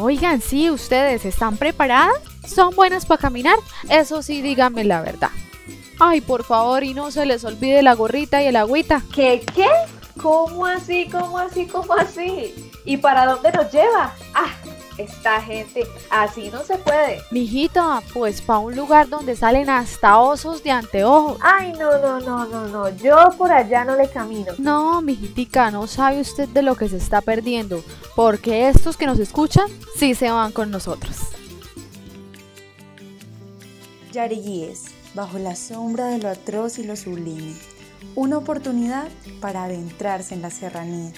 Oigan, sí, ustedes están preparadas, son buenas para caminar, eso sí, díganme la verdad. Ay, por favor, y no se les olvide la gorrita y el agüita. ¿Qué qué? ¿Cómo así? ¿Cómo así? ¿Cómo así? ¿Y para dónde nos lleva? Ah, esta gente, así no se puede. Mijita, pues para un lugar donde salen hasta osos de anteojos. Ay, no, no, no, no, no, yo por allá no le camino. No, mijitica, no sabe usted de lo que se está perdiendo, porque estos que nos escuchan sí se van con nosotros. Yariguíes, bajo la sombra de lo atroz y lo sublime. Una oportunidad para adentrarse en la serranía.